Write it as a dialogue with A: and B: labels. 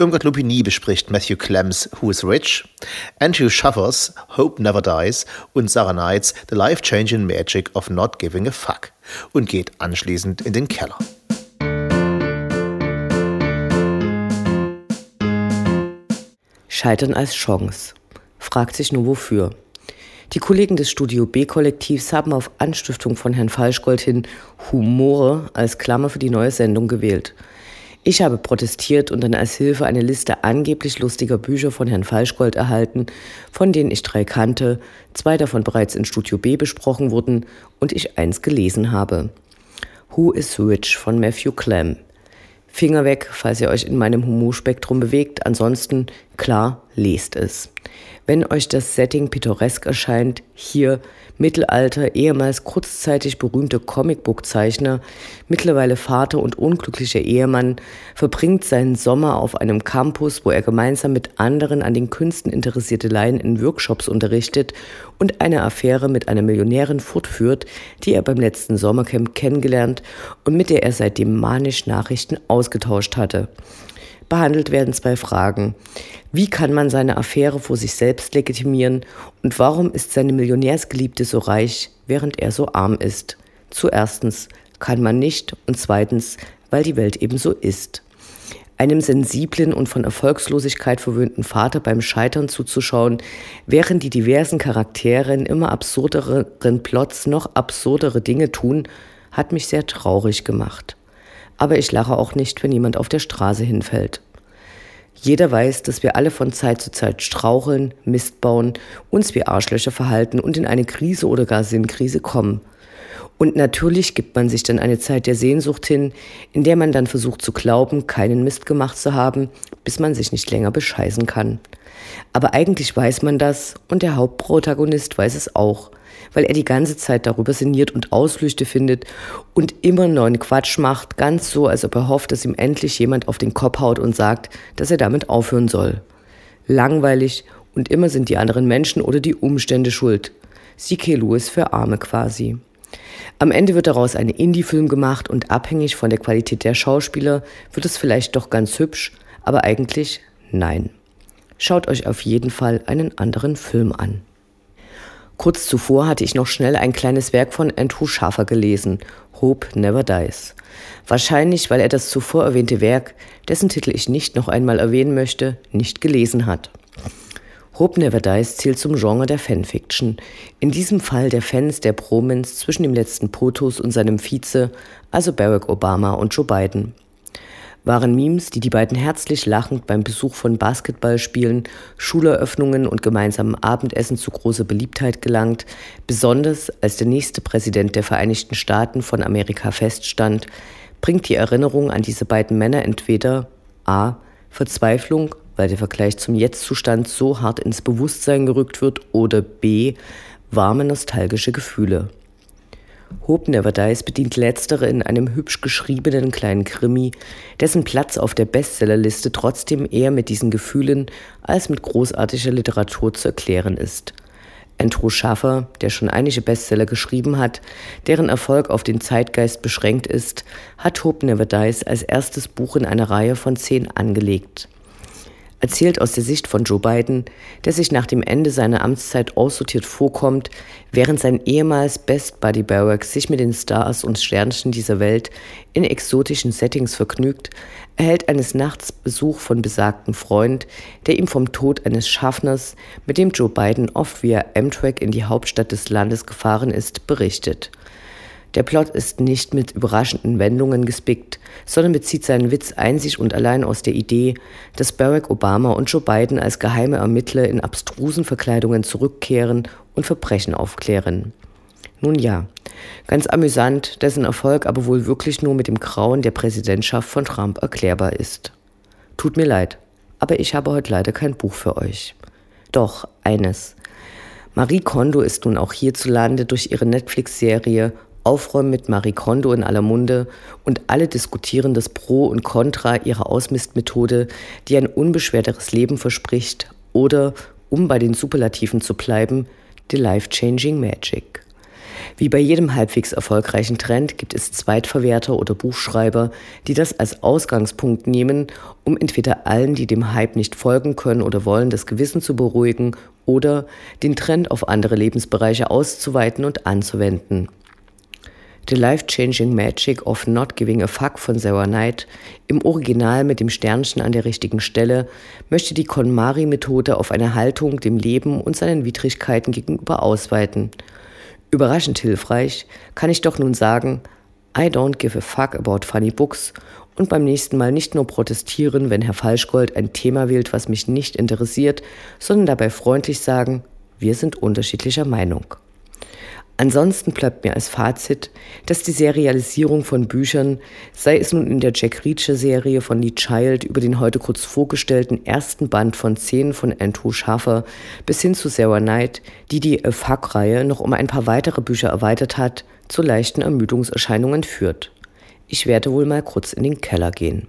A: Irmgard Lupini bespricht Matthew Clems Who is Rich, Andrew Schaffers Hope Never Dies und Sarah Knights The Life-Changing Magic of Not Giving a Fuck und geht anschließend in den Keller.
B: Scheitern als Chance. Fragt sich nur wofür. Die Kollegen des Studio B-Kollektivs haben auf Anstiftung von Herrn Falschgold hin Humore als Klammer für die neue Sendung gewählt. Ich habe protestiert und dann als Hilfe eine Liste angeblich lustiger Bücher von Herrn Falschgold erhalten, von denen ich drei kannte, zwei davon bereits in Studio B besprochen wurden und ich eins gelesen habe. Who is Rich von Matthew Clem. Finger weg, falls ihr euch in meinem Humorspektrum bewegt. Ansonsten, klar, lest es. Wenn euch das Setting pittoresk erscheint, hier Mittelalter, ehemals kurzzeitig berühmte Comicbook-Zeichner, mittlerweile Vater und unglücklicher Ehemann, verbringt seinen Sommer auf einem Campus, wo er gemeinsam mit anderen an den Künsten interessierte Laien in Workshops unterrichtet und eine Affäre mit einer Millionärin fortführt, die er beim letzten Sommercamp kennengelernt und mit der er seitdem manisch Nachrichten ausgetauscht hatte behandelt werden zwei Fragen. Wie kann man seine Affäre vor sich selbst legitimieren und warum ist seine Millionärsgeliebte so reich, während er so arm ist? Zuerstens kann man nicht und zweitens, weil die Welt eben so ist. Einem sensiblen und von Erfolgslosigkeit verwöhnten Vater beim Scheitern zuzuschauen, während die diversen Charaktere in immer absurderen Plots noch absurdere Dinge tun, hat mich sehr traurig gemacht aber ich lache auch nicht, wenn jemand auf der Straße hinfällt. Jeder weiß, dass wir alle von Zeit zu Zeit straucheln, Mist bauen, uns wie Arschlöcher verhalten und in eine Krise oder gar Sinnkrise kommen. Und natürlich gibt man sich dann eine Zeit der Sehnsucht hin, in der man dann versucht zu glauben, keinen Mist gemacht zu haben, bis man sich nicht länger bescheißen kann. Aber eigentlich weiß man das und der Hauptprotagonist weiß es auch weil er die ganze Zeit darüber sinniert und Ausflüchte findet und immer neuen Quatsch macht, ganz so, als ob er hofft, dass ihm endlich jemand auf den Kopf haut und sagt, dass er damit aufhören soll. Langweilig und immer sind die anderen Menschen oder die Umstände schuld. C.K. Lewis für Arme quasi. Am Ende wird daraus ein Indie-Film gemacht und abhängig von der Qualität der Schauspieler wird es vielleicht doch ganz hübsch, aber eigentlich nein. Schaut euch auf jeden Fall einen anderen Film an. Kurz zuvor hatte ich noch schnell ein kleines Werk von Andrew Schaffer gelesen, Hope Never Dies. Wahrscheinlich, weil er das zuvor erwähnte Werk, dessen Titel ich nicht noch einmal erwähnen möchte, nicht gelesen hat. Hope Never Dies zählt zum Genre der Fanfiction. In diesem Fall der Fans der Promens zwischen dem letzten POTUS und seinem Vize, also Barack Obama und Joe Biden waren Memes, die die beiden herzlich lachend beim Besuch von Basketballspielen, Schuleröffnungen und gemeinsamen Abendessen zu großer Beliebtheit gelangt, besonders als der nächste Präsident der Vereinigten Staaten von Amerika feststand, bringt die Erinnerung an diese beiden Männer entweder a. Verzweiflung, weil der Vergleich zum Jetztzustand so hart ins Bewusstsein gerückt wird, oder b. warme nostalgische Gefühle. Hope Never Dies bedient letztere in einem hübsch geschriebenen kleinen Krimi, dessen Platz auf der Bestsellerliste trotzdem eher mit diesen Gefühlen als mit großartiger Literatur zu erklären ist. Andrew Schaffer, der schon einige Bestseller geschrieben hat, deren Erfolg auf den Zeitgeist beschränkt ist, hat Hope Never Dies als erstes Buch in einer Reihe von zehn angelegt erzählt aus der Sicht von Joe Biden, der sich nach dem Ende seiner Amtszeit aussortiert vorkommt, während sein ehemals Best Buddy Barack sich mit den Stars und Sternchen dieser Welt in exotischen Settings vergnügt, erhält eines Nachts Besuch von besagten Freund, der ihm vom Tod eines Schaffners, mit dem Joe Biden oft via Amtrak in die Hauptstadt des Landes gefahren ist, berichtet. Der Plot ist nicht mit überraschenden Wendungen gespickt, sondern bezieht seinen Witz einzig und allein aus der Idee, dass Barack Obama und Joe Biden als geheime Ermittler in abstrusen Verkleidungen zurückkehren und Verbrechen aufklären. Nun ja, ganz amüsant, dessen Erfolg aber wohl wirklich nur mit dem Grauen der Präsidentschaft von Trump erklärbar ist. Tut mir leid, aber ich habe heute leider kein Buch für euch. Doch eines. Marie Kondo ist nun auch hierzulande durch ihre Netflix-Serie Aufräumen mit Marie Kondo in aller Munde und alle diskutieren das Pro und Contra ihrer Ausmistmethode, die ein unbeschwerteres Leben verspricht oder, um bei den Superlativen zu bleiben, the life-changing magic. Wie bei jedem halbwegs erfolgreichen Trend gibt es Zweitverwerter oder Buchschreiber, die das als Ausgangspunkt nehmen, um entweder allen, die dem Hype nicht folgen können oder wollen, das Gewissen zu beruhigen oder den Trend auf andere Lebensbereiche auszuweiten und anzuwenden. The Life-Changing Magic of Not Giving a Fuck von Sarah Knight, im Original mit dem Sternchen an der richtigen Stelle, möchte die KonMari-Methode auf eine Haltung dem Leben und seinen Widrigkeiten gegenüber ausweiten. Überraschend hilfreich kann ich doch nun sagen, I don't give a fuck about funny books und beim nächsten Mal nicht nur protestieren, wenn Herr Falschgold ein Thema wählt, was mich nicht interessiert, sondern dabei freundlich sagen, wir sind unterschiedlicher Meinung. Ansonsten bleibt mir als Fazit, dass die Serialisierung von Büchern, sei es nun in der Jack Reacher-Serie von Lee Child über den heute kurz vorgestellten ersten Band von Szenen von Andrew Schaffer bis hin zu Sarah Knight, die die A Fuck-Reihe noch um ein paar weitere Bücher erweitert hat, zu leichten Ermüdungserscheinungen führt. Ich werde wohl mal kurz in den Keller gehen.